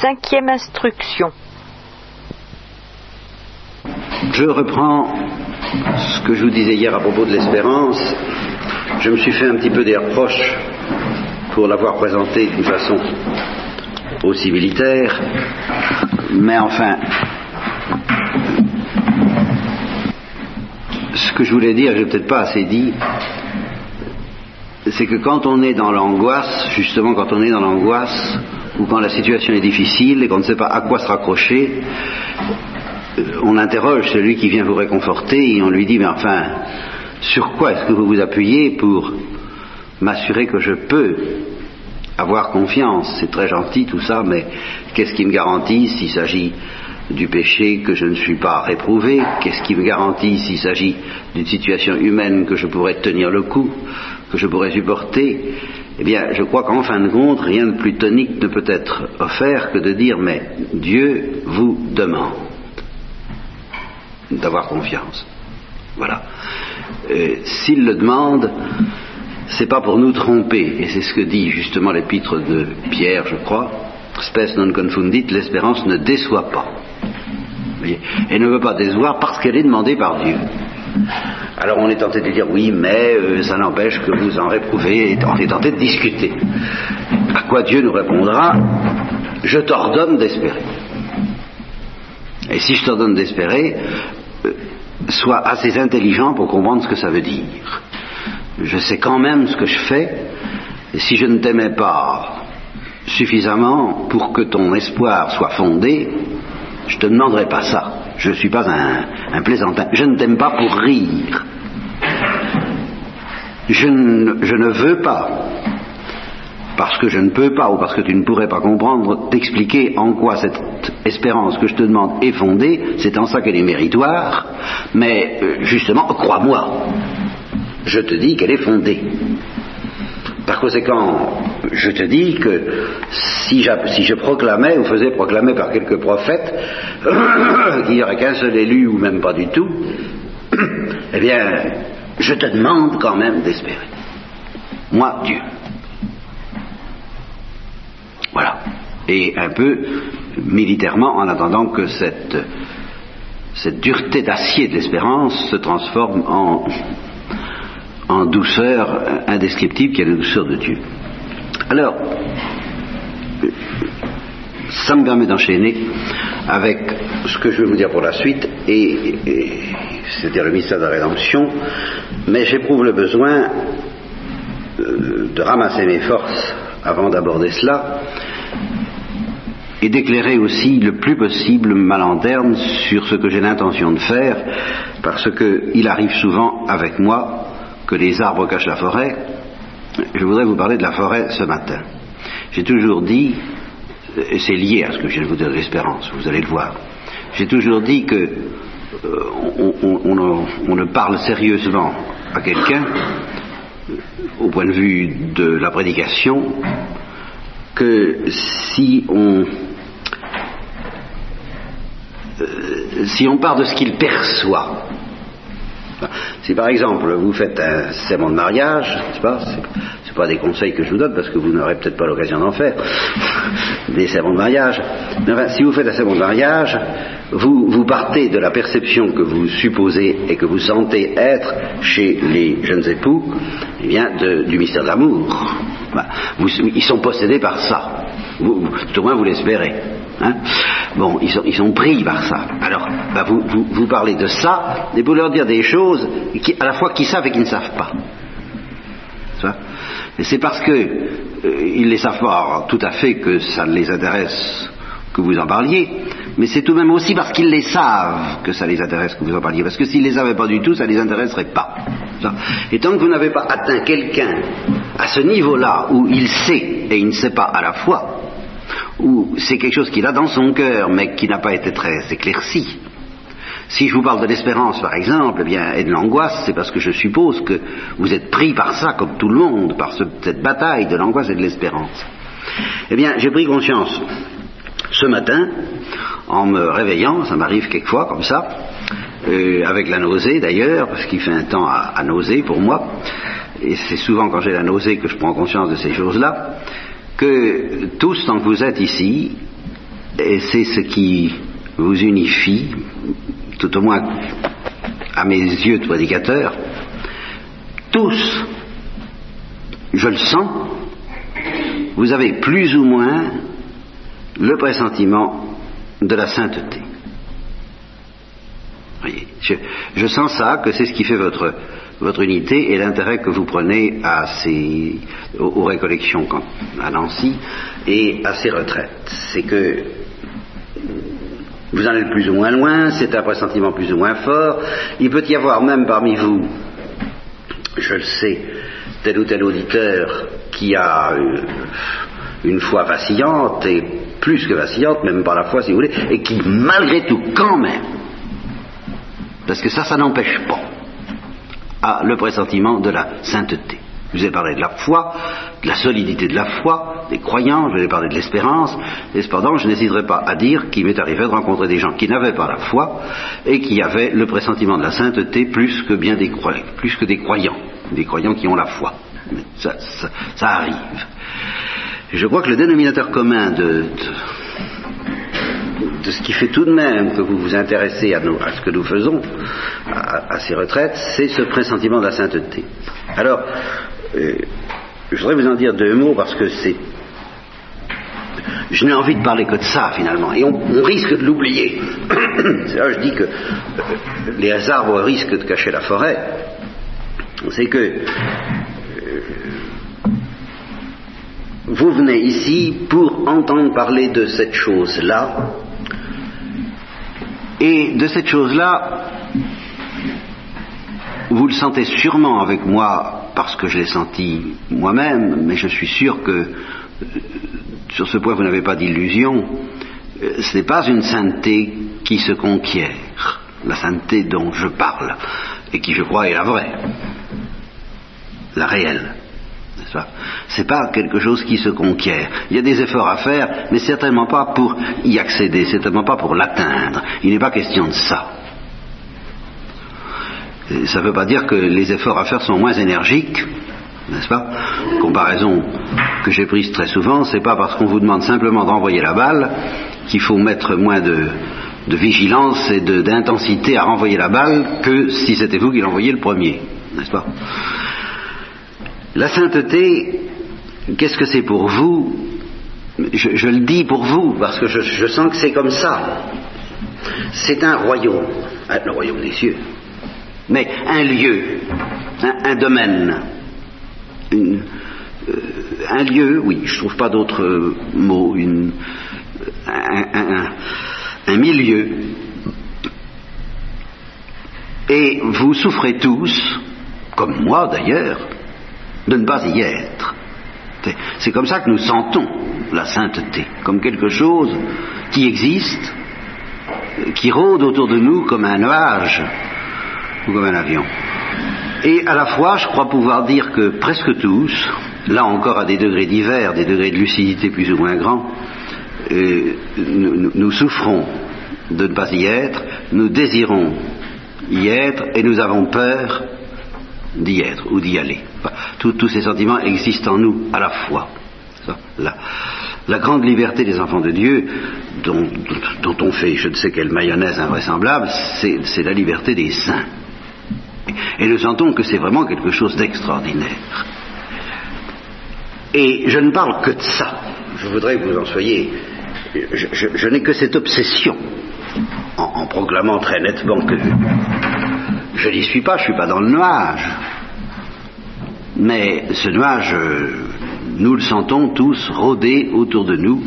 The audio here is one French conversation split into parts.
Cinquième instruction. Je reprends ce que je vous disais hier à propos de l'espérance. Je me suis fait un petit peu des reproches pour l'avoir présenté d'une façon aussi militaire, mais enfin, ce que je voulais dire, je n'ai peut-être pas assez dit, c'est que quand on est dans l'angoisse, justement quand on est dans l'angoisse, ou quand la situation est difficile et qu'on ne sait pas à quoi se raccrocher, euh, on interroge celui qui vient vous réconforter et on lui dit, mais enfin, sur quoi est-ce que vous vous appuyez pour m'assurer que je peux avoir confiance? C'est très gentil tout ça, mais qu'est-ce qui me garantit s'il s'agit du péché que je ne suis pas réprouvé Qu'est-ce qui me garantit s'il s'agit d'une situation humaine que je pourrais tenir le coup, que je pourrais supporter? Eh bien, je crois qu'en fin de compte, rien de plus tonique ne peut être offert que de dire, mais Dieu vous demande d'avoir confiance. Voilà. Euh, s'il le demande, c'est pas pour nous tromper, et c'est ce que dit justement l'épître de Pierre, je crois, spes non confundit, l'espérance ne déçoit pas. Elle ne veut pas décevoir parce qu'elle est demandée par Dieu. Alors on est tenté de dire oui, mais euh, ça n'empêche que vous en réprouvez, on est tenté de discuter. À quoi Dieu nous répondra Je t'ordonne d'espérer. Et si je t'ordonne d'espérer, euh, sois assez intelligent pour comprendre ce que ça veut dire. Je sais quand même ce que je fais, et si je ne t'aimais pas suffisamment pour que ton espoir soit fondé, je ne te demanderai pas ça. Je ne suis pas un, plaisantin. Je ne t'aime pas pour rire. Je ne, veux pas, parce que je ne peux pas ou parce que tu ne pourrais pas comprendre, t'expliquer en quoi cette espérance que je te demande est fondée. C'est en ça qu'elle est méritoire. Mais euh, justement, crois-moi, je te dis qu'elle est fondée. Par conséquent, je te dis que si, je proclamais ou faisais proclamer par quelques prophètes qu'il n'y aurait qu'un seul élu ou même pas du tout, eh bien, je te demande quand même d'espérer. Moi, Dieu. Voilà. Et un peu militairement en attendant que cette, cette dureté d'acier de l'espérance se transforme en en douceur indescriptible qui est la douceur de Dieu. Alors, ça me permet d'enchaîner avec ce que je vais vous dire pour la suite, et, c'est-à-dire le mystère de la rédemption, mais j'éprouve le besoin euh, de ramasser mes forces avant d'aborder cela, et d'éclairer aussi le plus possible ma lanterne sur ce que j'ai l'intention de faire, parce qu'il arrive souvent avec moi que les arbres cachent la forêt, je voudrais vous parler de la forêt ce matin. J'ai toujours dit, et c'est lié à ce que je viens de vous dire de l'espérance, vous allez le voir, j'ai toujours dit que euh, on, ne parle sérieusement à quelqu'un, au point de vue de la prédication, que si on euh, si on part de ce qu'il perçoit, si par exemple vous faites un serment de mariage, c'est pas, c'est pas des conseils que je vous donne parce que vous n'aurez peut-être pas l'occasion d'en faire, des serments de mariage. Mais enfin, si vous faites un serment de mariage, vous, partez de la perception que vous supposez et que vous sentez être chez les jeunes époux, eh bien, du mystère de l'amour. ils sont possédés par ça. Tout au moins vous l'espérez. Hein bon, ils sont, ils sont, pris par ça. Alors, bah, vous, vous, vous, parlez de ça, et vous leur dire des choses qui, à la fois qu'ils savent et qu'ils ne savent pas. Et c'est parce que euh, ne les savent pas tout à fait que ça les intéresse que vous en parliez, mais c'est tout de même aussi parce qu'ils les savent que ça les intéresse que vous en parliez. Parce que s'ils ne les avaient pas du tout, ça ne les intéresserait pas. Et tant que vous n'avez pas atteint quelqu'un à ce niveau-là où il sait et il ne sait pas à la fois, ou c'est quelque chose qu'il a dans son cœur, mais qui n'a pas été très éclairci. Si je vous parle de l'espérance, par exemple, eh et de l'angoisse, c'est parce que je suppose que vous êtes pris par ça, comme tout le monde, par cette bataille de l'angoisse et de l'espérance. Eh bien, j'ai pris conscience ce matin, en me réveillant, ça m'arrive quelquefois comme ça, euh, avec la nausée d'ailleurs, parce qu'il fait un temps à, à nauser pour moi, et c'est souvent quand j'ai la nausée que je prends conscience de ces choses-là, que tous, tant que vous êtes ici, et c'est ce qui vous unifie, tout au moins à mes yeux de prédicateur, tous, je le sens, vous avez plus ou moins le pressentiment de la sainteté. Voyez, je, sens ça, que c'est ce qui fait votre, votre unité et l'intérêt que vous prenez à ces, aux, récollections à Nancy et à ces retraites. C'est que vous en êtes plus ou moins loin, c'est un pressentiment plus ou moins fort. Il peut y avoir même parmi vous, je le sais, tel ou tel auditeur qui a euh, une foi vacillante et plus que vacillante, même par la foi si vous voulez, et qui malgré tout quand même, parce que ça, ça n'empêche pas, a le pressentiment de la sainteté. Je vous ai parlé de la foi, de la solidité de la foi, des croyants, je vous ai parlé de l'espérance, et cependant je n'hésiterai pas à dire qu'il m'est arrivé de rencontrer des gens qui n'avaient pas la foi et qui avaient le pressentiment de la sainteté plus que bien des croyants, plus que des croyants, des croyants qui ont la foi. Ça, ça arrive. Je crois que le dénominateur commun de, de, ce qui fait tout de même que vous vous intéressez à, ce que nous faisons, à, ces retraites, c'est ce pressentiment de la sainteté. Alors, euh, je voudrais vous en dire deux mots parce que c'est. Je n'ai envie de parler que de ça finalement, et on, risque de l'oublier. là je dis que euh, les arbres risquent de cacher la forêt. C'est que vous venez ici pour entendre parler de cette chose-là. Et de cette chose-là, vous le sentez sûrement avec moi parce que je l'ai senti moi-même, mais je suis sûr que euh, sur ce point vous n'avez pas d'illusion. Euh, ce n'est pas une sainteté qui se conquiert, la sainteté dont je parle, et qui je crois est la vraie, la réelle. Ce n'est pas quelque chose qui se conquiert. Il y a des efforts à faire, mais certainement pas pour y accéder, certainement pas pour l'atteindre. Il n'est pas question de ça. Ça ne veut pas dire que les efforts à faire sont moins énergiques, n'est-ce pas? Comparaison que j'ai prise très souvent, c'est pas parce qu'on vous demande simplement d'envoyer la balle qu'il faut mettre moins de, de vigilance et d'intensité à renvoyer la balle que si c'était vous qui l'envoyiez le premier, n'est-ce pas? La sainteté, qu'est-ce que c'est pour vous? Je, le dis pour vous parce que je, sens que c'est comme ça. C'est un royaume, le royaume des cieux, mais un lieu, un, domaine, euh, un lieu, oui, je ne trouve pas d'autre mot, un, un milieu. Et vous souffrez tous, comme moi d'ailleurs, de ne pas y être. C'est comme ça que nous sentons la sainteté, comme quelque chose qui existe, qui rôde autour de nous comme un nuage ou comme un avion. Et à la fois, je crois pouvoir dire que presque tous, là encore à des degrés divers, des degrés de lucidité plus ou moins grands, euh, nous souffrons de ne pas y être, nous désirons y être et nous avons peur d'y être ou d'y aller. tous ces sentiments existent en nous à la fois. La, grande liberté des enfants de Dieu, dont, on fait je ne sais quelle mayonnaise invraisemblable, c'est la liberté des saints. Et nous sentons que c'est vraiment quelque chose d'extraordinaire. Et je ne parle que de ça. Je voudrais que vous en soyez. Je, n'ai que cette obsession, en, en proclamant très nettement que je n'y suis pas, je ne suis pas dans le nuage. Mais ce nuage, nous le sentons tous rôder autour de nous.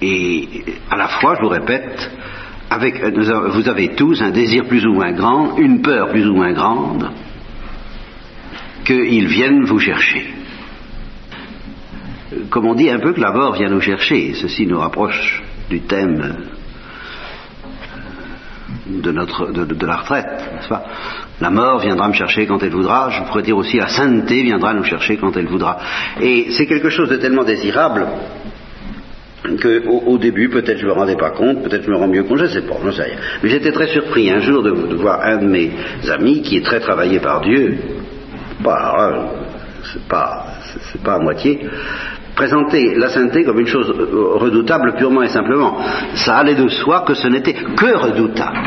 Et à la fois, je vous répète, avec, vous avez tous un désir plus ou moins grand, une peur plus ou moins grande, qu'ils viennent vous chercher. Comme on dit un peu que la mort vient nous chercher, ceci nous rapproche du thème de, notre, de, la retraite, n'est-ce La mort viendra me chercher quand elle voudra, je pourrais dire aussi la sainteté viendra nous chercher quand elle voudra. Et c'est quelque chose de tellement désirable qu'au au début, peut-être je ne me rendais pas compte, peut-être je me rends mieux compte, je ne sais pas, je ne sais rien. Mais j'étais très surpris un jour de, voir un de mes amis qui est très travaillé par Dieu, pas, c'est pas, c'est pas à moitié, présenter la sainteté comme une chose redoutable purement et simplement. Ça allait de soi que ce n'était que redoutable.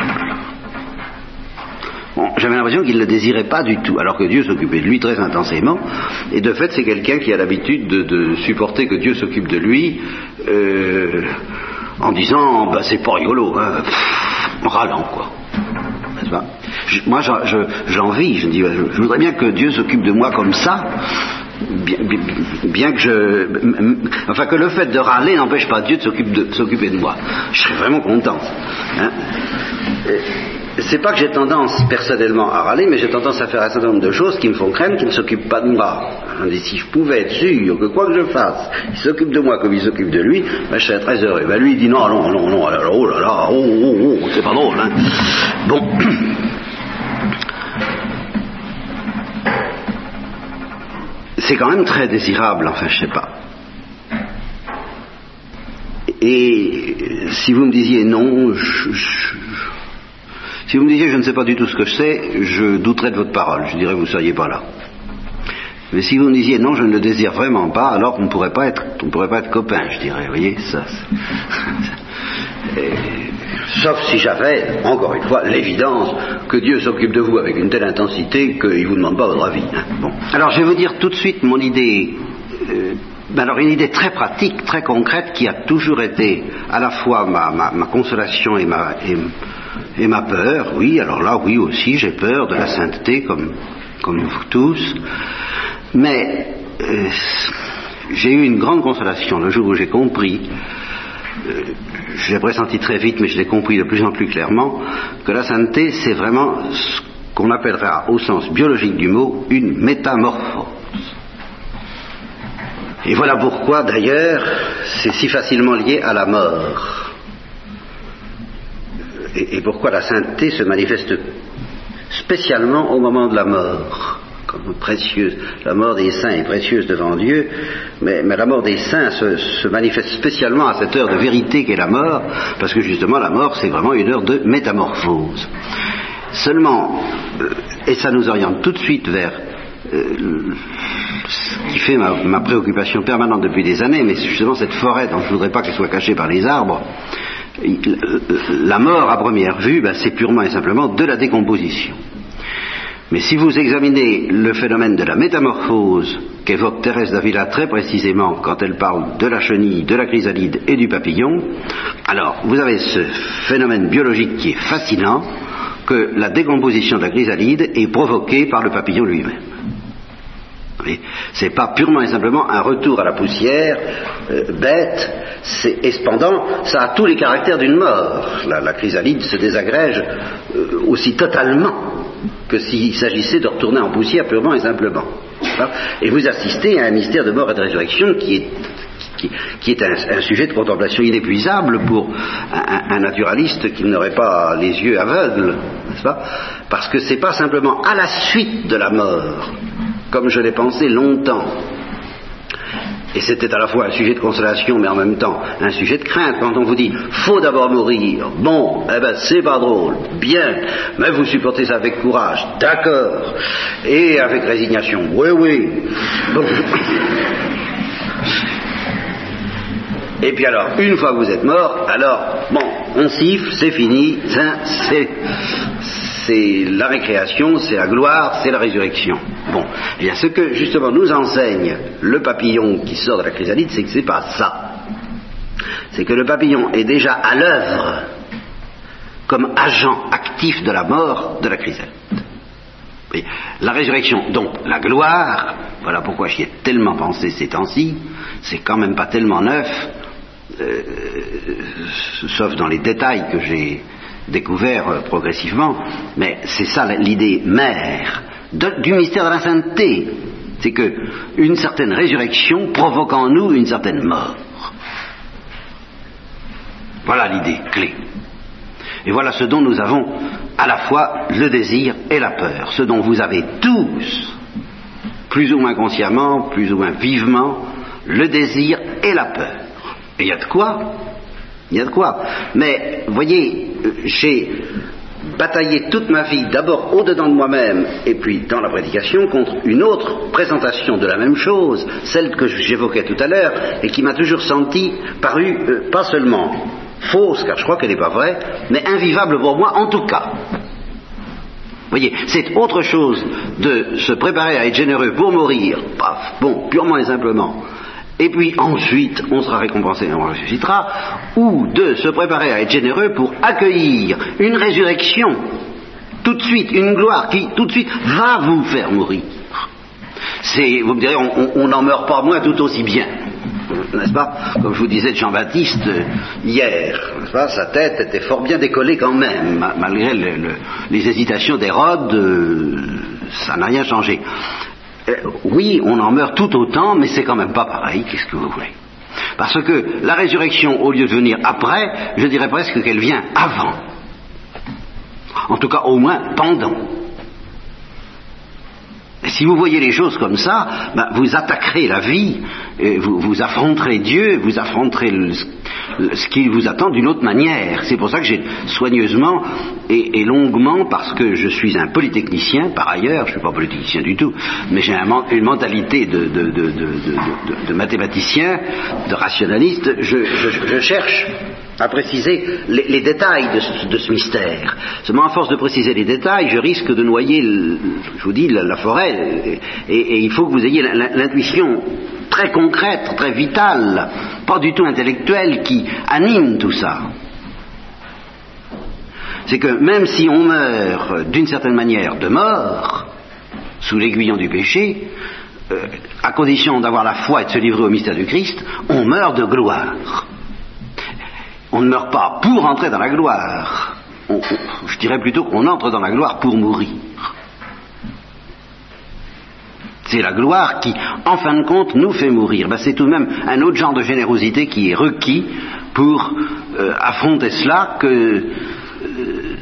J'avais l'impression qu'il ne le désirait pas du tout, alors que Dieu s'occupait de lui très intensément. Et de fait, c'est quelqu'un qui a l'habitude de, supporter que Dieu s'occupe de lui euh, en disant bah, c'est pas rigolo, hein, en râlant quoi. Je, moi j'envie, je, je, dis je, je voudrais bien que Dieu s'occupe de moi comme ça, Bien, que je. Enfin, que le fait de râler n'empêche pas Dieu de s'occuper de, de, moi. Je serais vraiment content. Hein c'est pas que j'ai tendance personnellement à râler, mais j'ai tendance à faire un certain nombre de choses qui me font craindre qu'il ne s'occupe pas de moi. Et si je pouvais être sûr que quoi que je fasse, il s'occupe de moi comme il s'occupe de lui, ben, je serais très heureux. Ben, lui, il dit non, non, non, non, oh là là, oh, oh, oh, c'est pas drôle. Hein. Bon. c'est quand même très désirable, enfin, je sais pas. Et si vous me disiez non, si vous me disiez je ne sais pas du tout ce que je sais, je douterais de votre parole, je dirais vous ne seriez pas là. Mais si vous me disiez non, je ne le désire vraiment pas, alors on ne pourrait pas être, on pourrait pas être copains, je dirais. Vous voyez, ça. Sauf si j'avais, encore une fois, l'évidence que Dieu s'occupe de vous avec une telle intensité qu'il ne vous demande pas votre avis. Hein. Bon. Alors je vais vous dire tout de suite mon idée. Euh, alors une idée très pratique, très concrète, qui a toujours été à la fois ma, consolation et ma, et, et ma peur, oui, alors là, oui aussi, j'ai peur de la sainteté comme, comme vous tous. Mais euh, j'ai eu une grande consolation le jour où j'ai compris, euh, je l'ai pressenti très vite, mais je l'ai compris de plus en plus clairement, que la sainteté, c'est vraiment ce qu'on appellera au sens biologique du mot une métamorphose. Et voilà pourquoi, d'ailleurs, c'est si facilement lié à la mort et, et, pourquoi la sainteté se manifeste spécialement au moment de la mort, La mort des saints est précieuse devant Dieu, mais, la mort des saints se, manifeste spécialement à cette heure de vérité qu'est la mort, parce que justement la mort c'est vraiment une heure de métamorphose. Seulement, euh, et ça nous oriente tout de suite vers euh, ce qui fait ma, préoccupation permanente depuis des années, mais justement cette forêt dont je ne voudrais pas qu'elle soit cachée par les arbres, la mort à première vue, ben, c'est purement et simplement de la décomposition. Mais si vous examinez le phénomène de la métamorphose qu'évoque Thérèse d'Avila très précisément quand elle parle de la chenille, de la chrysalide et du papillon, alors vous avez ce phénomène biologique qui est fascinant, que la décomposition de la chrysalide est provoquée par le papillon lui-même. C'est pas purement et simplement un retour à la poussière euh, bête, et cependant, ça a tous les caractères d'une mort. La, la, chrysalide se désagrège euh, aussi totalement que s'il s'agissait de retourner en poussière purement et simplement. Et vous assistez à un mystère de mort et de résurrection qui est un, sujet de contemplation inépuisable pour un, naturaliste qui n'aurait pas les yeux aveugles, n'est-ce pas? Parce que c'est pas simplement à la suite de la mort comme je l'ai pensé longtemps. Et c'était à la fois un sujet de consolation, mais en même temps un sujet de crainte. Quand on vous dit faut d'abord mourir, bon, eh ben c'est pas drôle, bien, mais vous supportez ça avec courage, d'accord, et avec résignation, oui, oui. Bon. Et puis alors, une fois que vous êtes mort, alors, bon, on siffle, c'est fini, c'est, c'est la récréation, c'est la gloire, c'est la résurrection. Bon, eh bien ce que justement nous enseigne le papillon qui sort de la chrysalide, c'est que c'est pas ça. C'est que le papillon est déjà à l'œuvre comme agent actif de la mort de la chrysalide. La résurrection, donc la gloire, voilà pourquoi j'y ai tellement pensé ces temps-ci, c'est quand même pas tellement neuf, euh, sauf dans les détails que j'ai découvert euh, progressivement, mais c'est ça l'idée mère du mystère de la sainteté. C'est que une certaine résurrection provoque en nous une certaine mort. Voilà l'idée clé. Et voilà ce dont nous avons à la fois le désir et la peur, ce dont vous avez tous, plus ou moins consciemment, plus ou moins vivement, le désir et la peur. Et il y a de quoi il y a de quoi. Mais, voyez, chez bataillé toute ma vie, d'abord au-dedans de moi-même et puis dans la prédication, contre une autre présentation de la même chose, celle que j'évoquais tout à l'heure, et qui m'a toujours senti paru euh, pas seulement fausse, car je crois qu'elle n'est pas vraie, mais invivable pour moi en tout cas. Voyez, c'est autre chose de se préparer à être généreux pour mourir, paf, bon, purement et simplement, et puis ensuite on sera récompensé on ressuscitera, ou de se préparer à être généreux pour accueillir une résurrection, tout de suite, une gloire qui tout de suite va vous faire mourir. C'est, vous me direz, on n'en meurt pas moins tout aussi bien, n'est-ce pas? Comme je vous disais de Jean-Baptiste euh, hier, pas Sa tête était fort bien décollée quand même, malgré les hésitations d'Hérode, euh, ça n'a rien changé. Euh, oui, on en meurt tout autant, mais c'est quand même pas pareil, qu'est-ce que vous voulez Parce que la résurrection, au lieu de venir après, je dirais presque qu'elle vient avant. En tout cas, au moins pendant. Si vous voyez les choses comme ça, ben, vous attaquerez la vie, vous, affronterez Dieu, vous affronterez ce qui vous attend d'une autre manière. C'est pour ça que j'ai soigneusement et, longuement, parce que je suis un polytechnicien par ailleurs, je ne suis pas polytechnicien du tout, mais j'ai un, une mentalité de, mathématicien, de rationaliste, je cherche à préciser les, détails de ce, mystère. Seulement, à force de préciser les détails, je risque de noyer, je vous dis, la, forêt, et, et, il faut que vous ayez l'intuition très concrète, très vitale, pas du tout intellectuelle, qui anime tout ça. C'est que même si on meurt d'une certaine manière de mort, sous l'aiguillon du péché, euh, à condition d'avoir la foi et de se livrer au mystère du Christ, on meurt de gloire. On ne meurt pas pour entrer dans la gloire. Je dirais plutôt qu'on entre dans la gloire pour mourir. C'est la gloire qui, en fin de compte, nous fait mourir. Ben, c'est tout de même un autre genre de générosité qui est requis pour euh, affronter cela que euh,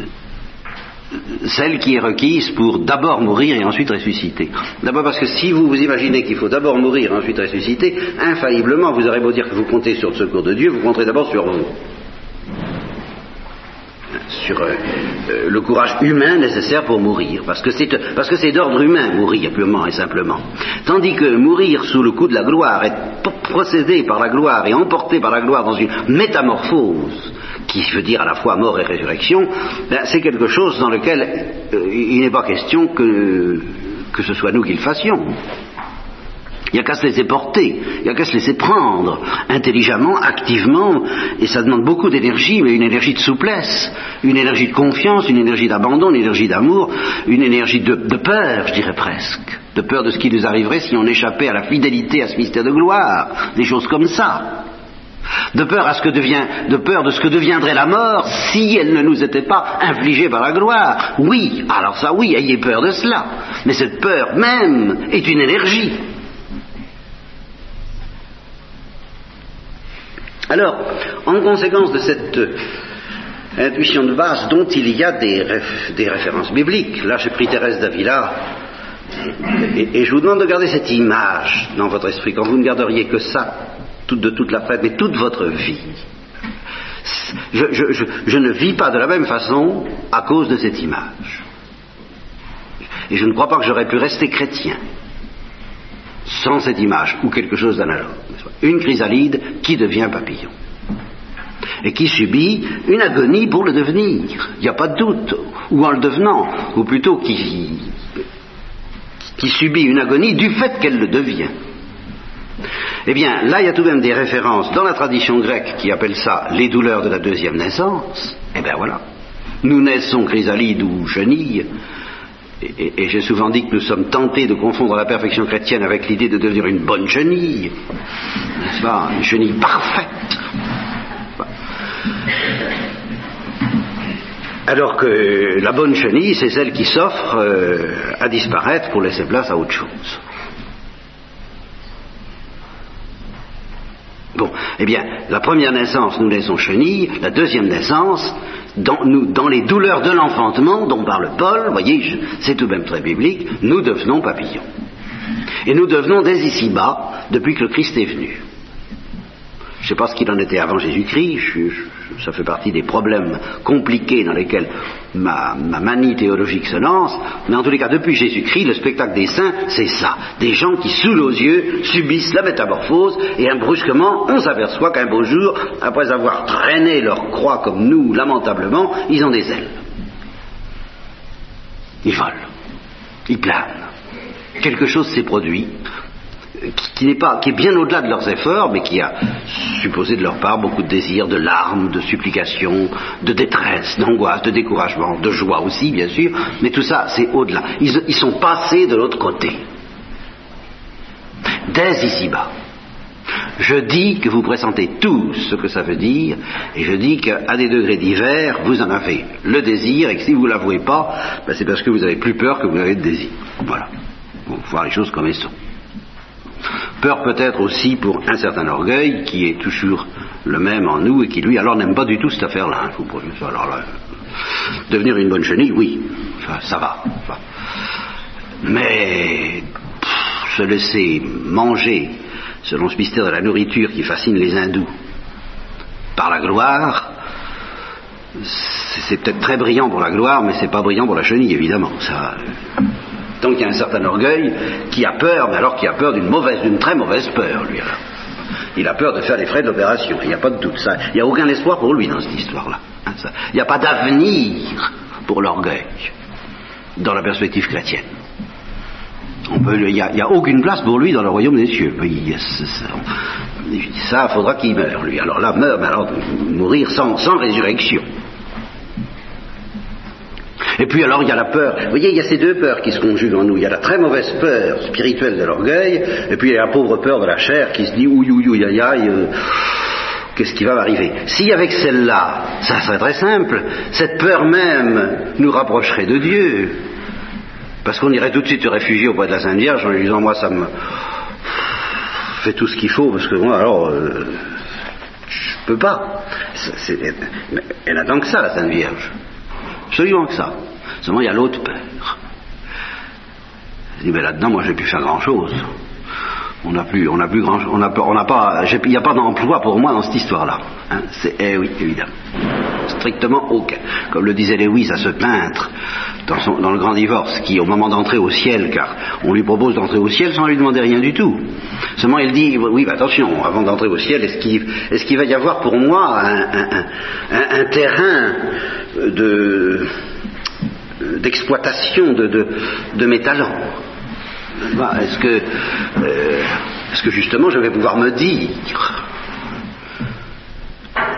celle qui est requise pour d'abord mourir et ensuite ressusciter. D'abord parce que si vous vous imaginez qu'il faut d'abord mourir et ensuite ressusciter, infailliblement, vous aurez beau dire que vous comptez sur le secours de Dieu, vous compterez d'abord sur vous sur euh, euh, le courage humain nécessaire pour mourir, parce que c'est d'ordre humain mourir purement et simplement. Tandis que mourir sous le coup de la gloire, être procédé par la gloire et emporté par la gloire dans une métamorphose qui veut dire à la fois mort et résurrection, ben, c'est quelque chose dans lequel euh, il n'est pas question que, que ce soit nous qui le fassions. Il n'y a qu'à se laisser porter, il n'y a qu'à se laisser prendre, intelligemment, activement, et ça demande beaucoup d'énergie, mais une énergie de souplesse, une énergie de confiance, une énergie d'abandon, une énergie d'amour, une énergie de, peur, je dirais presque, de peur de ce qui nous arriverait si on échappait à la fidélité à ce mystère de gloire, des choses comme ça. De peur, à ce que devient, de peur de ce que deviendrait la mort si elle ne nous était pas infligée par la gloire. Oui, alors ça oui, ayez peur de cela. Mais cette peur même est une énergie. Alors, en conséquence de cette intuition de base dont il y a des, réf des références bibliques, là j'ai pris Thérèse d'Avila, et, je vous demande de garder cette image dans votre esprit, quand vous ne garderiez que ça de toute la fête, mais toute votre vie. Je, je ne vis pas de la même façon à cause de cette image. Et je ne crois pas que j'aurais pu rester chrétien sans cette image, ou quelque chose d'analogue. Une chrysalide qui devient papillon. Et qui subit une agonie pour le devenir. Il n'y a pas de doute. Ou en le devenant, ou plutôt qui, subit une agonie du fait qu'elle le devient. Eh bien, là, il y a tout de même des références dans la tradition grecque qui appelle ça les douleurs de la deuxième naissance. Eh bien voilà. Nous naissons chrysalide ou chenille, et, j'ai souvent dit que nous sommes tentés de confondre la perfection chrétienne avec l'idée de devenir une bonne chenille, n'est-ce pas? Une chenille parfaite. Alors que la bonne chenille, c'est celle qui s'offre euh, à disparaître pour laisser place à autre chose. Bon, eh bien, la première naissance, nous laissons chenille, la deuxième naissance, dans, les douleurs de l'enfantement dont parle Paul, voyez, c'est tout de même très biblique, nous devenons papillons. Et nous devenons dès ici-bas, depuis que le Christ est venu. Je ne sais pas ce qu'il en était avant Jésus-Christ, ça fait partie des problèmes compliqués dans lesquels ma, manie théologique se lance, mais en tous les cas, depuis Jésus-Christ, le spectacle des saints, c'est ça. Des gens qui, sous nos yeux, subissent la métamorphose, et brusquement, on s'aperçoit qu'un beau jour, après avoir traîné leur croix comme nous, lamentablement, ils ont des ailes. Ils volent, ils planent. Quelque chose s'est produit, qui, n'est pas, qui est bien au-delà de leurs efforts, mais qui a supposé de leur part beaucoup de désirs, de larmes, de supplications, de détresse, d'angoisse, de découragement, de joie aussi, bien sûr, mais tout ça, c'est au-delà. Ils, sont passés de l'autre côté. Dès ici-bas. Je dis que vous pressentez tous ce que ça veut dire, et je dis qu'à des degrés divers, vous en avez le désir, et que si vous ne l'avouez pas, ben c'est parce que vous avez plus peur que vous avez de désir. Voilà. Pour voir les choses comme elles sont. Peur peut-être aussi pour un certain orgueil qui est toujours le même en nous et qui lui alors n'aime pas du tout cette affaire-là. Hein, alors là, devenir une bonne chenille, oui, ça, va. Mais se laisser manger selon ce mystère de la nourriture qui fascine les hindous par la gloire, c'est peut-être très brillant pour la gloire, mais c'est pas brillant pour la chenille, évidemment. Ça, donc il y a un certain orgueil qui a peur, mais alors qui a peur d'une mauvaise, d'une très mauvaise peur, lui alors. Il a peur de faire les frais de l'opération, il n'y a pas de doute. Ça. Il n'y a aucun espoir pour lui dans cette histoire-là. Hein, il n'y a pas d'avenir pour l'orgueil dans la perspective chrétienne. il n'y a, aucune place pour lui dans le royaume des cieux. ça, il faudra qu'il meure, lui. Alors là, meurt, mais alors mourir sans résurrection. Et puis alors il y a la peur. Vous voyez, il y a ces deux peurs qui se conjuguent en nous. Il y a la très mauvaise peur spirituelle de l'orgueil, et puis il y a la pauvre peur de la chair qui se dit ouïe, aïe, aïe, euh, qu'est-ce qui va m'arriver? Si avec celle-là, ça serait très simple, cette peur même nous rapprocherait de Dieu. Parce qu'on irait tout de suite se réfugier auprès de la Sainte Vierge en lui disant, moi ça me fait tout ce qu'il faut, parce que moi alors... Euh, je peux pas. elle attend que ça, la Sainte Vierge. Absolument que ça. Seulement, il y a l'autre peur. Je dis, mais là-dedans, moi, j'ai pu faire grand-chose. On n'a plus, on n'a plus grand, on n'a pas, il n'y a pas d'emploi pour moi dans cette histoire-là. Hein. c'est, eh oui, évidemment, strictement aucun. Comme le disait Lewis à ce peintre dans, le grand divorce, qui au moment d'entrer au ciel, car on lui propose d'entrer au ciel sans lui demander rien du tout. Seulement, il dit, oui, attention, avant d'entrer au ciel, est-ce qu'il, va y avoir pour moi un, terrain de d'exploitation de, de, mes talents? Bah, Est-ce que, euh, que justement je vais pouvoir me dire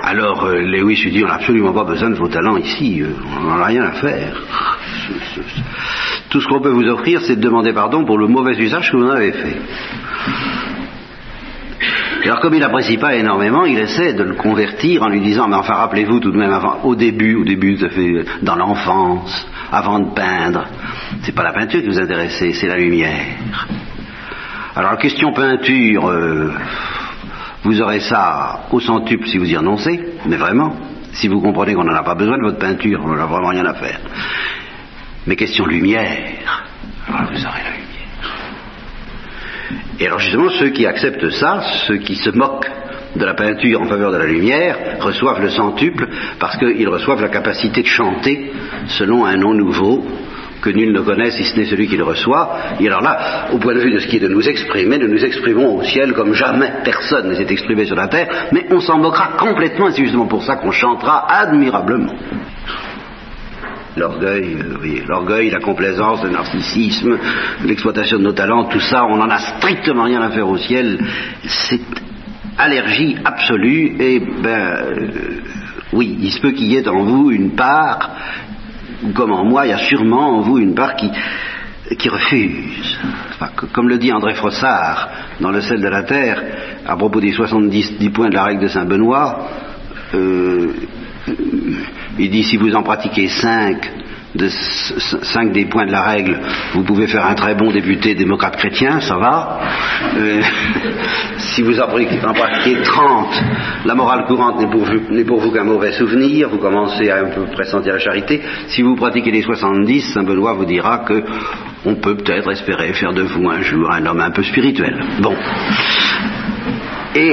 alors euh, Lewis lui dit on n'a absolument pas besoin de vos talents ici, euh, on n'en a rien à faire. Tout ce qu'on peut vous offrir, c'est de demander pardon pour le mauvais usage que vous en avez fait. Alors comme il n'apprécie pas énormément, il essaie de le convertir en lui disant, mais enfin rappelez-vous tout de même au début, au début, ça fait dans l'enfance, avant de peindre, c'est pas la peinture qui vous intéressait, c'est la lumière. Alors question peinture, euh, vous aurez ça au centuple si vous y renoncez, mais vraiment, si vous comprenez qu'on n'en a pas besoin de votre peinture, on n'en a vraiment rien à faire. Mais question lumière, alors vous aurez la lumière. Et alors justement, ceux qui acceptent ça, ceux qui se moquent de la peinture en faveur de la lumière, reçoivent le centuple parce qu'ils reçoivent la capacité de chanter selon un nom nouveau que nul ne connaît si ce n'est celui qui le reçoit. Et alors là, au point de vue de ce qui est de nous exprimer, nous nous exprimons au ciel comme jamais personne ne s'est exprimé sur la terre, mais on s'en moquera complètement et c'est justement pour ça qu'on chantera admirablement l'orgueil, euh, l'orgueil, la complaisance, le narcissisme, l'exploitation de nos talents, tout ça, on n'en a strictement rien à faire au ciel. C'est allergie absolue et ben euh, oui, il se peut qu'il y ait en vous une part, comme en moi, il y a sûrement en vous une part qui, refuse. comme le dit André Frossard dans Le sel de la terre, à propos des 70 points de la règle de Saint-Benoît, euh, il dit si vous en pratiquez cinq, de cinq des points de la règle, vous pouvez faire un très bon député démocrate chrétien, ça va. Euh, si vous en pratiquez 30, la morale courante n'est pour, vous qu'un mauvais souvenir, vous commencez à un peu pressentir la charité. Si vous pratiquez les 70, Saint Benoît vous dira que on peut peut-être espérer faire de vous un jour un homme un peu spirituel. Bon. Et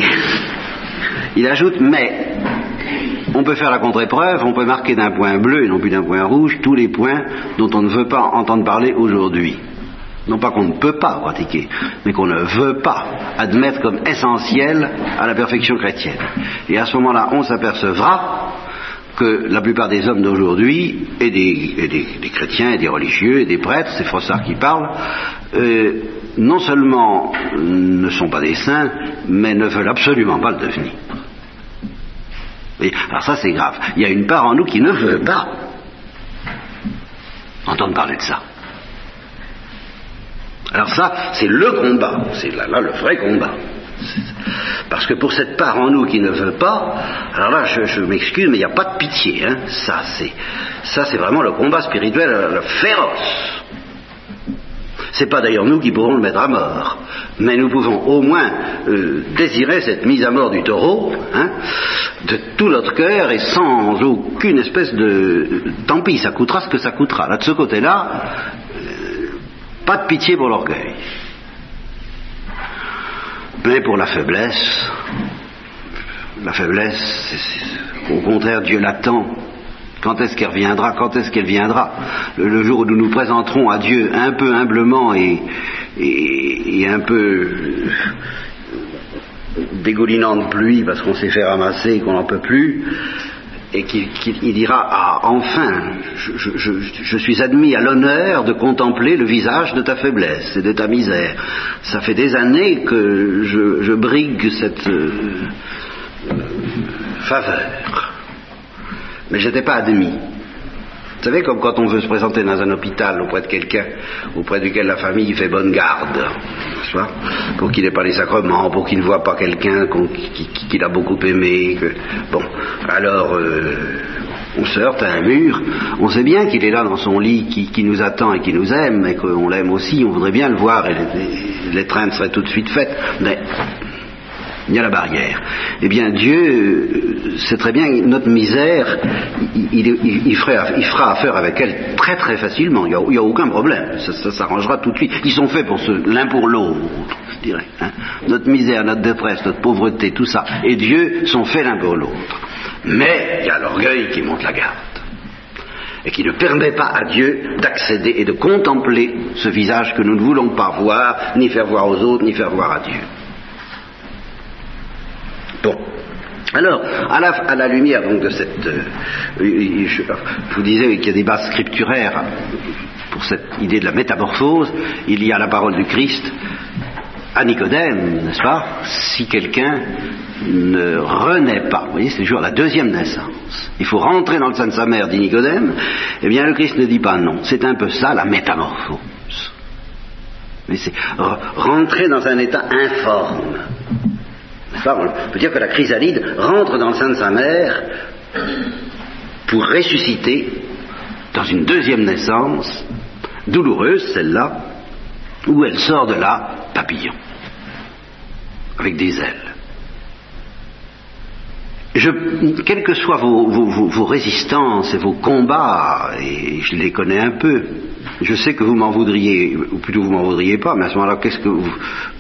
Il ajoute, mais on peut faire la contre-épreuve, on peut marquer d'un point bleu et non plus d'un point rouge tous les points dont on ne veut pas entendre parler aujourd'hui. Non pas qu'on ne peut pas pratiquer, mais qu'on ne veut pas admettre comme essentiel à la perfection chrétienne. Et à ce moment-là, on s'apercevra que la plupart des hommes d'aujourd'hui, et, des, chrétiens, et des religieux, et des prêtres, c'est Frossard qui parle, euh, non seulement ne sont pas des saints, mais ne veulent absolument pas le devenir. Alors ça c'est grave. Il y a une part en nous qui ne veut pas entendre parler de ça. Alors ça, c'est le combat, c'est là, là le vrai combat. Parce que pour cette part en nous qui ne veut pas, alors là, je, m'excuse, mais il n'y a pas de pitié. Hein. Ça, c'est, ça, c'est vraiment le combat spirituel féroce. C'est pas d'ailleurs nous qui pourrons le mettre à mort, mais nous pouvons au moins euh, désirer cette mise à mort du taureau hein, de tout notre cœur et sans aucune espèce de tant pis, ça coûtera ce que ça coûtera. Là, de ce côté-là, euh, pas de pitié pour l'orgueil. Mais pour la faiblesse, la faiblesse, au contraire, Dieu l'attend. Quand est-ce qu'elle reviendra Quand est-ce qu'elle viendra le, jour où nous nous présenterons à Dieu un peu humblement et, un peu dégoulinant de pluie parce qu'on s'est fait ramasser et qu'on n'en peut plus, et qu'il dira Ah, enfin, je, suis admis à l'honneur de contempler le visage de ta faiblesse et de ta misère. Ça fait des années que je, brigue cette euh, faveur, mais je n'étais pas admis. Vous savez, comme quand on veut se présenter dans un hôpital auprès de quelqu'un auprès duquel la famille fait bonne garde, pour qu'il n'ait pas les sacrements, pour qu'il ne voit pas quelqu'un qu'il a beaucoup aimé. Bon, alors euh, on se heurte à un mur, on sait bien qu'il est là dans son lit, qui, nous attend et qui nous aime, et qu'on l'aime aussi, on voudrait bien le voir, et l'étreinte serait tout de suite faite, mais il y a la barrière. Eh bien, Dieu sait très bien notre misère, il, fera, affaire avec elle très très facilement. Il n'y a, aucun problème. Ça, s'arrangera tout de suite. Ils sont faits pour l'un pour l'autre, je dirais. Hein. Notre misère, notre détresse, notre pauvreté, tout ça. Et Dieu sont faits l'un pour l'autre. Mais il y a l'orgueil qui monte la garde et qui ne permet pas à Dieu d'accéder et de contempler ce visage que nous ne voulons pas voir, ni faire voir aux autres, ni faire voir à Dieu. Bon. Alors, à la, lumière donc de cette... Euh, je, vous disais qu'il y a des bases scripturaires pour cette idée de la métamorphose. Il y a la parole du Christ à Nicodème, n'est-ce pas Si quelqu'un ne renaît pas, vous voyez, c'est toujours la deuxième naissance. Il faut rentrer dans le sein de sa mère, dit Nicodème. Eh bien, le Christ ne dit pas non. C'est un peu ça, la métamorphose. Mais c'est rentrer dans un état informe on peut dire que la chrysalide rentre dans le sein de sa mère pour ressusciter dans une deuxième naissance, douloureuse celle-là, où elle sort de là papillon, avec des ailes. Quelles que soient vos, résistances et vos combats, et je les connais un peu, je sais que vous m'en voudriez, ou plutôt vous m'en voudriez pas, mais à ce moment-là, qu'est-ce que vous,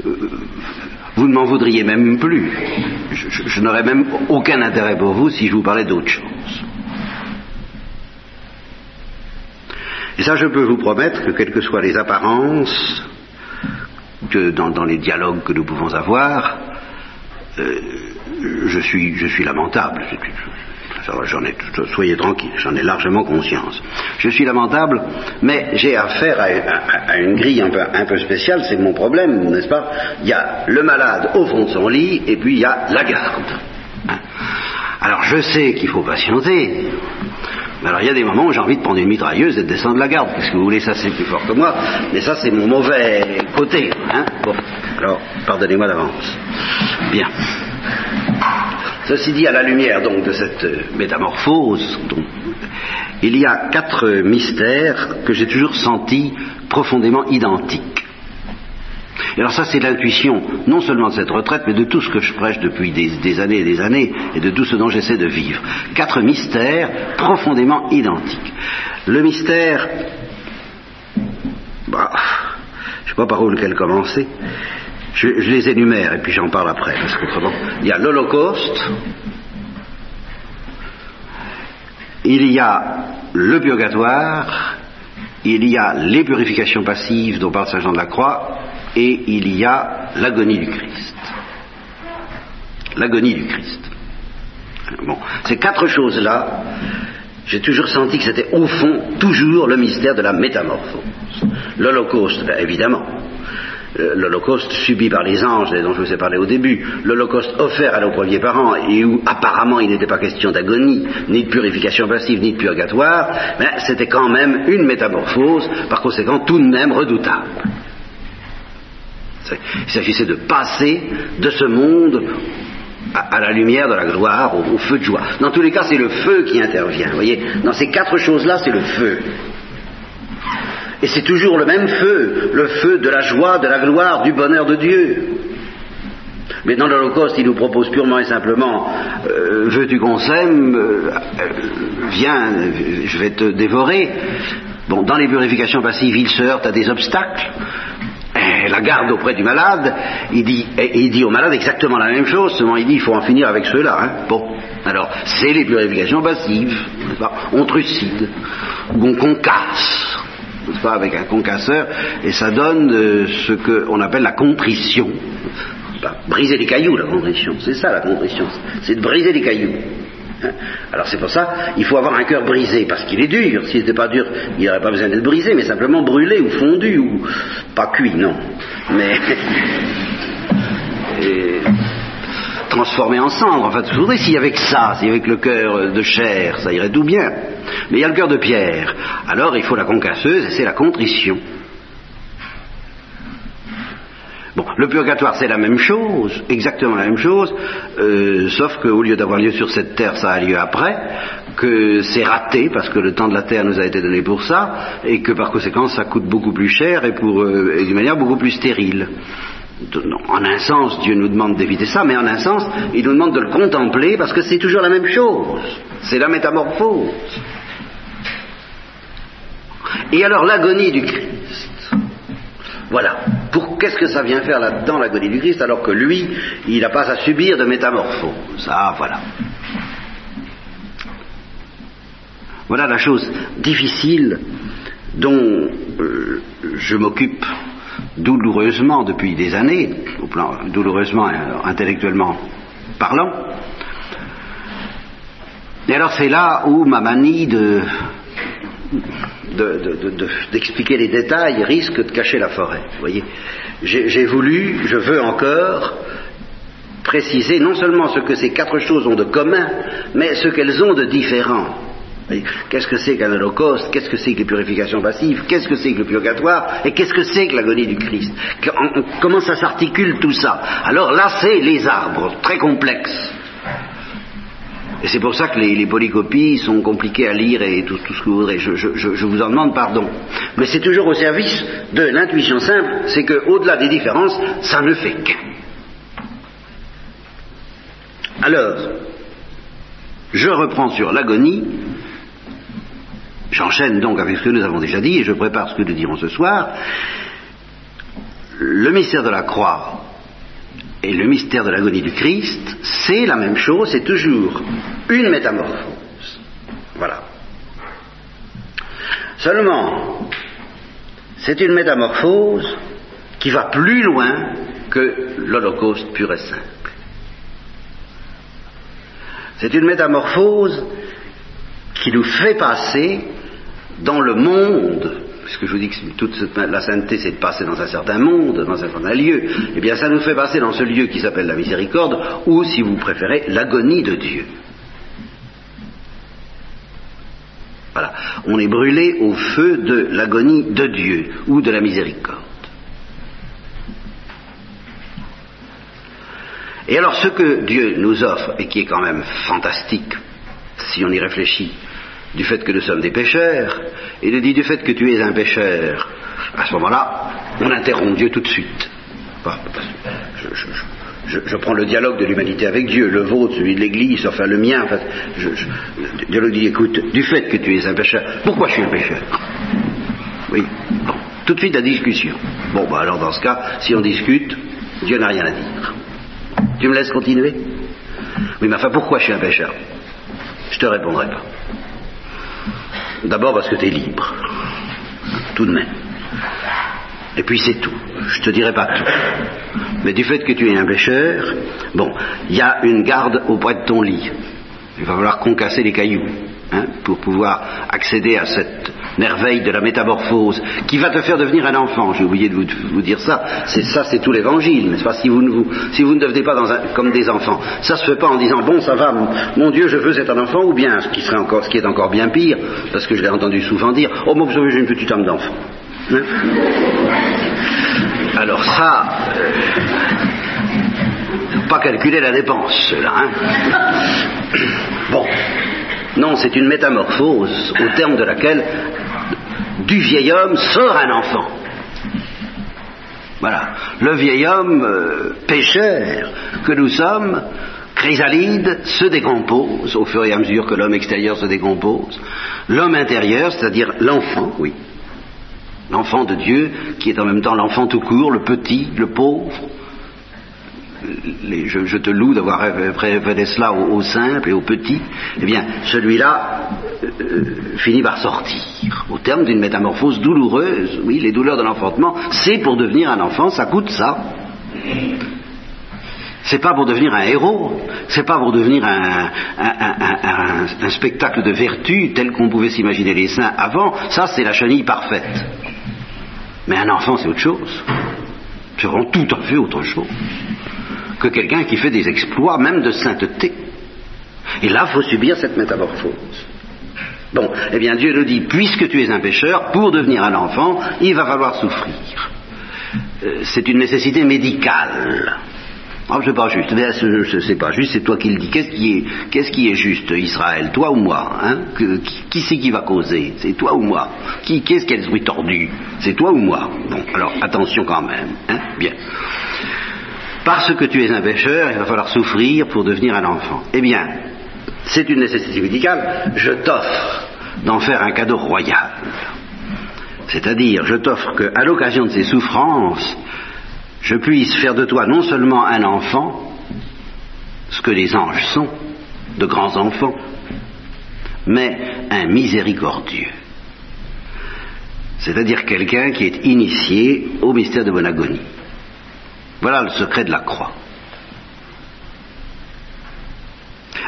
euh, vous ne m'en voudriez même plus. Je, n'aurais même aucun intérêt pour vous si je vous parlais d'autre chose. Et ça, je peux vous promettre que quelles que soient les apparences que dans, les dialogues que nous pouvons avoir, euh, je, suis, je suis lamentable j'en ai, soyez tranquille, j'en ai largement conscience. Je suis lamentable, mais j'ai affaire à, une grille un peu, spéciale, c'est mon problème, n'est-ce pas? Il y a le malade au fond de son lit, et puis il y a la garde. Hein. alors je sais qu'il faut patienter, mais alors il y a des moments où j'ai envie de prendre une mitrailleuse et de descendre la garde. Qu'est-ce que vous voulez, ça c'est plus fort que moi, mais ça c'est mon mauvais côté. Hein alors pardonnez-moi d'avance. Bien. Ceci dit, à la lumière donc de cette métamorphose, il y a quatre mystères que j'ai toujours sentis profondément identiques. Et alors ça, c'est l'intuition, non seulement de cette retraite, mais de tout ce que je prêche depuis des, années et des années, et de tout ce dont j'essaie de vivre. Quatre mystères profondément identiques. Le mystère, bah, je ne sais pas par où lequel commencer. Je, les énumère et puis j'en parle après, parce qu'autrement, il y a l'Holocauste, il y a le purgatoire, il y a les purifications passives dont parle Saint Jean de la Croix, et il y a l'agonie du Christ. L'agonie du Christ. Bon, ces quatre choses-là, j'ai toujours senti que c'était au fond toujours le mystère de la métamorphose. L'Holocauste, ben, évidemment. Euh, L'Holocauste subi par les anges, dont je vous ai parlé au début, l'Holocauste offert à nos premiers parents, et où apparemment il n'était pas question d'agonie, ni de purification passive, ni de purgatoire, mais c'était quand même une métamorphose, par conséquent tout de même redoutable. Il s'agissait de passer de ce monde à, la lumière de la gloire, au, feu de joie. Dans tous les cas, c'est le feu qui intervient. Vous voyez, dans ces quatre choses-là, c'est le feu. Et c'est toujours le même feu, le feu de la joie, de la gloire, du bonheur de Dieu. Mais dans l'Holocauste, il nous propose purement et simplement euh, Veux-tu qu'on s'aime euh, Viens, je vais te dévorer. Bon, dans les purifications passives, il se heurte à des obstacles la garde auprès du malade, il dit, il dit au malade exactement la même chose, seulement il dit il faut en finir avec ceux-là. Hein. Bon, alors c'est les purifications passives, on trucide, ou on concasse, pas, avec un concasseur, et ça donne euh, ce qu'on appelle la contrition. briser les cailloux, la contrition, c'est ça la contrition, c'est de briser les cailloux. Hein. Alors c'est pour ça, il faut avoir un cœur brisé, parce qu'il est dur. S'il n'était pas dur, il n'aurait pas besoin d'être brisé, mais simplement brûlé ou fondu, ou pas cuit, non. Mais transformé en cendre. Enfin, voudrais s'il y avait ça, s'il y avait le cœur de chair, ça irait tout bien. Mais il y a le cœur de pierre. Alors il faut la concasseuse, et c'est la contrition. Bon, le purgatoire, c'est la même chose, exactement la même chose, euh, sauf qu'au lieu d'avoir lieu sur cette terre, ça a lieu après, que c'est raté, parce que le temps de la terre nous a été donné pour ça, et que par conséquent, ça coûte beaucoup plus cher et, euh, d'une manière beaucoup plus stérile. En un sens, Dieu nous demande d'éviter ça, mais en un sens, il nous demande de le contempler parce que c'est toujours la même chose. C'est la métamorphose. Et alors l'agonie du Christ. Voilà. Pour qu'est-ce que ça vient faire là-dedans, l'agonie du Christ, alors que lui, il n'a pas à subir de métamorphose? Ah, voilà. Voilà la chose difficile dont euh, je m'occupe douloureusement depuis des années, au plan douloureusement euh, intellectuellement parlant. Et alors c'est là où ma manie de d'expliquer les détails risque de cacher la forêt. Vous voyez, j'ai voulu, je veux encore préciser non seulement ce que ces quatre choses ont de commun, mais ce qu'elles ont de différent. Qu'est-ce que c'est qu'un holocauste? Qu'est-ce que c'est que les purifications passives? Qu'est-ce que c'est que le purgatoire? Et qu'est-ce que c'est que l'agonie du Christ? Comment ça s'articule tout ça? Alors là, c'est les arbres, très complexes. Et c'est pour ça que les, polycopies sont compliquées à lire et tout, ce que vous voudrez. Je, vous en demande pardon. Mais c'est toujours au service de l'intuition simple, c'est qu'au-delà des différences, ça ne fait qu'un. Alors, je reprends sur l'agonie, j'enchaîne donc avec ce que nous avons déjà dit, et je prépare ce que nous dirons ce soir. Le mystère de la croix et le mystère de l'agonie du Christ, c'est la même chose, c'est toujours une métamorphose. Voilà. Seulement, c'est une métamorphose qui va plus loin que l'Holocauste pur et simple. C'est une métamorphose qui nous fait passer dans le monde puisque je vous dis que toute la sainteté, c'est de passer dans un certain monde, dans un certain lieu, eh bien ça nous fait passer dans ce lieu qui s'appelle la miséricorde, ou, si vous préférez, l'agonie de Dieu. Voilà. On est brûlé au feu de l'agonie de Dieu, ou de la miséricorde. Et alors ce que Dieu nous offre, et qui est quand même fantastique, si on y réfléchit, du fait que nous sommes des pécheurs, et de dit du fait que tu es un pécheur, à ce moment-là, on interrompt Dieu tout de suite. je, prends le dialogue de l'humanité avec Dieu, le vôtre, celui de l'Église, enfin le mien. Enfin, le dit, écoute, du fait que tu es un pécheur, pourquoi je suis un pécheur Oui, tout de suite la discussion. Bon, bah alors dans ce cas, si on discute, Dieu n'a rien à dire. Tu me laisses continuer? Oui, mais enfin, pourquoi je suis un pécheur Je te répondrai pas. D'abord parce que tu es libre. Tout de même. Et puis c'est tout. Je te dirai pas tout. Mais du fait que tu es un pécheur, bon, il y a une garde auprès de ton lit. Il va falloir concasser les cailloux hein, pour pouvoir accéder à cette merveille de la métamorphose qui va te faire devenir un enfant. J'ai oublié de vous, dire ça. C'est ça, c'est tout l'évangile, n'est-ce pas? Si vous, ne vous, si vous ne devenez pas comme des enfants, ça se fait pas en disant bon, ça va, mon Dieu, je veux être un enfant, ou bien ce qui serait encore, ce qui est encore bien pire, parce que je l'ai entendu souvent dire, oh mon Dieu, j'ai une petite âme d'enfant. Hein? Alors ça, euh, pas calculer la dépense, là. Hein bon, non, c'est une métamorphose au terme de laquelle du vieil homme sort un enfant. Voilà. Le vieil homme euh, pécheur que nous sommes, chrysalide, se décompose au fur et à mesure que l'homme extérieur se décompose. L'homme intérieur, c'est-à-dire l'enfant, oui. L'enfant de Dieu, qui est en même temps l'enfant tout court, le petit, le pauvre, je, te loue d'avoir révélé cela aux, simples et aux petits, eh bien, celui-là euh, finit par sortir. Au terme d'une métamorphose douloureuse, oui, les douleurs de l'enfantement, c'est pour devenir un enfant, ça coûte ça. C'est pas pour devenir un héros, c'est pas pour devenir un, un spectacle de vertu tel qu'on pouvait s'imaginer les saints avant, ça c'est la chenille parfaite. Mais un enfant c'est autre chose. C'est vraiment tout à fait autre chose que quelqu'un qui fait des exploits, même de sainteté. Et là, il faut subir cette métamorphose. Bon, eh bien Dieu nous dit, puisque tu es un pécheur, pour devenir un enfant, il va falloir souffrir. Euh, c'est une nécessité médicale. Ah, c'est pas juste. C'est pas juste, c'est toi qui le dis. Qu'est-ce qui est, qu'est-ce qui est juste, Israël? Toi ou moi hein? Qui, c'est qui va causer? C'est toi ou moi Qui, Qu'est-ce qui a l'esprit tordu? C'est toi ou moi Bon, alors attention quand même. Hein? Bien. Parce que tu es un pécheur, il va falloir souffrir pour devenir un enfant. Eh bien, c'est une nécessité médicale, je t'offre d'en faire un cadeau royal. C'est-à-dire, je t'offre qu'à l'occasion de ces souffrances, je puisse faire de toi non seulement un enfant, ce que les anges sont, de grands enfants, mais un miséricordieux. C'est-à-dire quelqu'un qui est initié au mystère de mon agonie. Voilà le secret de la croix.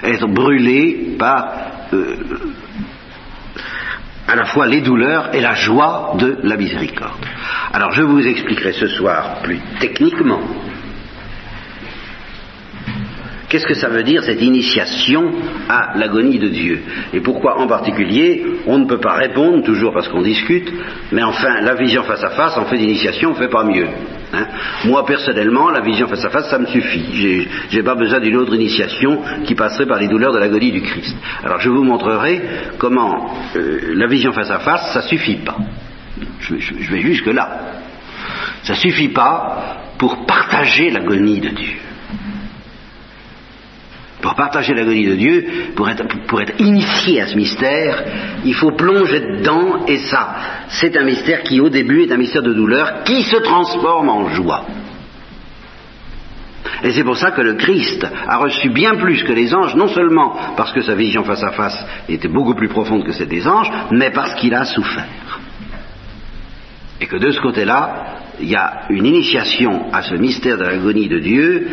Être brûlé par euh, à la fois les douleurs et la joie de la miséricorde. Alors je vous expliquerai ce soir plus techniquement Qu'est-ce que ça veut dire cette initiation à l'agonie de Dieu Et pourquoi en particulier on ne peut pas répondre, toujours parce qu'on discute, mais enfin la vision face à face, en fait d'initiation, on ne fait pas mieux. Hein. Moi personnellement, la vision face à face, ça me suffit. Je n'ai pas besoin d'une autre initiation qui passerait par les douleurs de l'agonie du Christ. Alors je vous montrerai comment euh, la vision face à face, ça suffit pas. Je, je vais jusque là. Ça suffit pas pour partager l'agonie de Dieu. Pour partager l'agonie de Dieu, pour être, initié à ce mystère, il faut plonger dedans, et ça, c'est un mystère qui au début est un mystère de douleur, qui se transforme en joie. Et c'est pour ça que le Christ a reçu bien plus que les anges, non seulement parce que sa vision face à face était beaucoup plus profonde que celle des anges, mais parce qu'il a souffert. Et que de ce côté-là, il y a une initiation à ce mystère de l'agonie de Dieu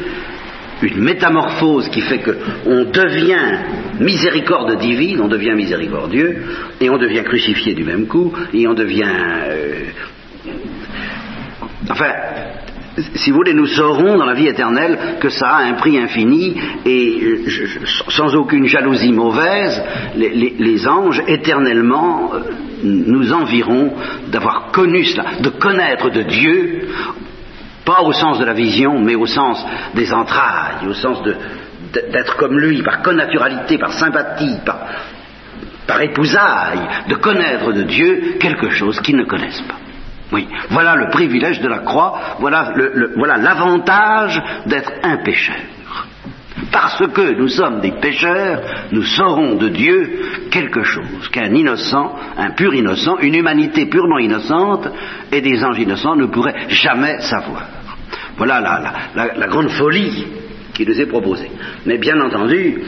une métamorphose qui fait qu'on devient miséricorde divine, on devient miséricordieux, et on devient crucifié du même coup, et on devient... Euh, enfin, si vous voulez, nous saurons dans la vie éternelle que ça a un prix infini et sans aucune jalousie mauvaise, les, anges éternellement euh, nous environt d'avoir connu cela, de connaître de Dieu pas au sens de la vision, mais au sens des entrailles, au sens d'être comme lui, par connaturalité, par sympathie, par, par épousaille, de connaître de Dieu quelque chose qu'ils ne connaissent pas. Oui, voilà le privilège de la croix, voilà l'avantage d'être un pécheur. Parce que nous sommes des pécheurs, nous saurons de Dieu quelque chose qu'un innocent, un pur innocent, une humanité purement innocente et des anges innocents ne pourraient jamais savoir. Voilà la, grande folie qui nous est proposée. Mais bien entendu,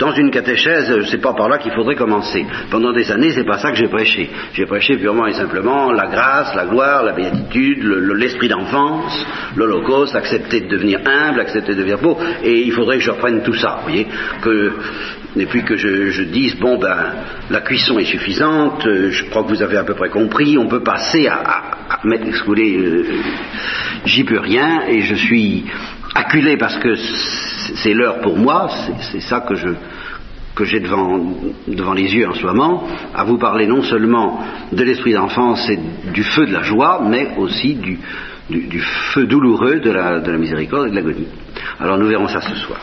dans une catéchèse, c'est pas par là qu'il faudrait commencer. Pendant des années, c'est pas ça que j'ai prêché. J'ai prêché purement et simplement la grâce, la gloire, la béatitude, l'esprit d'enfance, l'Holocauste, accepter de devenir humble, accepter de devenir beau. Et il faudrait que je reprenne tout ça, vous voyez, que et puis que je, dise bon ben la cuisson est suffisante, euh, je crois que vous avez à peu près compris, on peut passer à, à, mettre, excusez, euh, j'y peux rien et je suis acculé parce que c'est l'heure pour moi, c'est ça que j'ai devant, les yeux en ce moment, à vous parler non seulement de l'esprit d'enfance et du feu de la joie, mais aussi du feu douloureux de la, de la miséricorde et de l'agonie. Alors nous verrons ça ce soir.